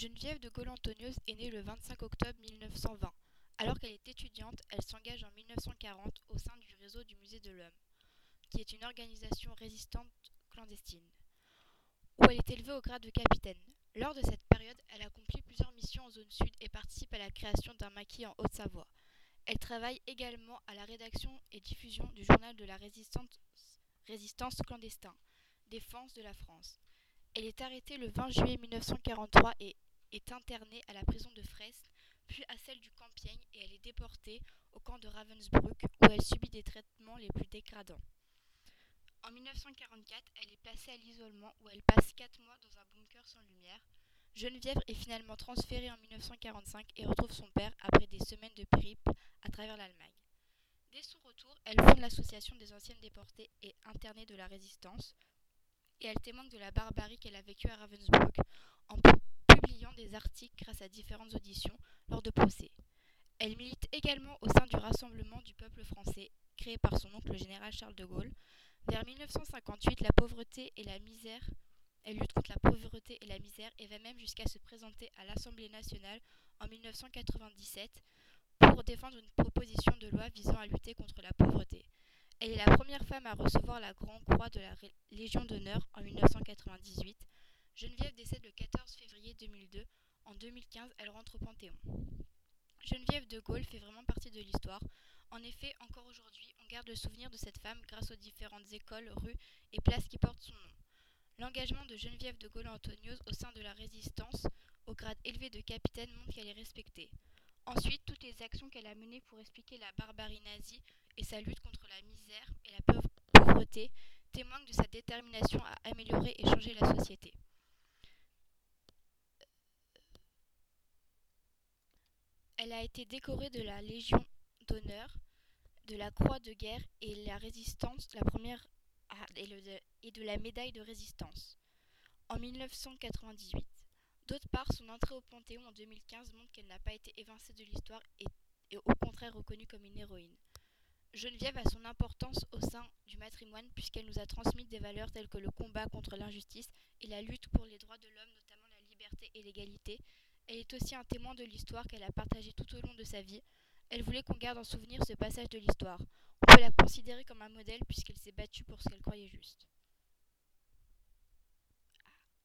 Geneviève de Gaulle-Antonios est née le 25 octobre 1920. Alors qu'elle est étudiante, elle s'engage en 1940 au sein du réseau du Musée de l'Homme, qui est une organisation résistante clandestine, où elle est élevée au grade de capitaine. Lors de cette période, elle accomplit plusieurs missions en zone sud et participe à la création d'un maquis en Haute-Savoie. Elle travaille également à la rédaction et diffusion du journal de la résistance, résistance clandestin, Défense de la France. Elle est arrêtée le 20 juillet 1943 et est internée à la prison de Fresnes, puis à celle du Compiègne et elle est déportée au camp de Ravensbrück où elle subit des traitements les plus dégradants. En 1944, elle est placée à l'isolement où elle passe 4 mois dans un bunker sans lumière. Geneviève est finalement transférée en 1945 et retrouve son père après des semaines de périple à travers l'Allemagne. Dès son retour, elle fonde l'association des anciennes déportées et internées de la résistance, et elle témoigne de la barbarie qu'elle a vécue à Ravensbrück en des articles grâce à différentes auditions lors de procès. Elle milite également au sein du Rassemblement du peuple français, créé par son oncle le général Charles de Gaulle. Vers 1958, la pauvreté et la misère, elle lutte contre la pauvreté et la misère et va même jusqu'à se présenter à l'Assemblée nationale en 1997 pour défendre une proposition de loi visant à lutter contre la pauvreté. Elle est la première femme à recevoir la Grande Croix de la Légion d'honneur en 1998. Geneviève décède le 14 février 2002. En 2015, elle rentre au Panthéon. Geneviève de Gaulle fait vraiment partie de l'histoire. En effet, encore aujourd'hui, on garde le souvenir de cette femme grâce aux différentes écoles, rues et places qui portent son nom. L'engagement de Geneviève de Gaulle-Antonios au sein de la résistance, au grade élevé de capitaine, montre qu'elle est respectée. Ensuite, toutes les actions qu'elle a menées pour expliquer la barbarie nazie et sa lutte contre la misère et la pauvreté témoignent de sa détermination à améliorer et changer la société. Elle a été décorée de la Légion d'honneur, de la Croix de guerre et la résistance, la première et de la médaille de résistance en 1998. D'autre part, son entrée au Panthéon en 2015 montre qu'elle n'a pas été évincée de l'histoire et au contraire reconnue comme une héroïne. Geneviève a son importance au sein du matrimoine puisqu'elle nous a transmis des valeurs telles que le combat contre l'injustice et la lutte pour les droits de l'homme, notamment la liberté et l'égalité. Elle est aussi un témoin de l'histoire qu'elle a partagée tout au long de sa vie. Elle voulait qu'on garde en souvenir ce passage de l'histoire. On peut la considérer comme un modèle puisqu'elle s'est battue pour ce qu'elle croyait juste.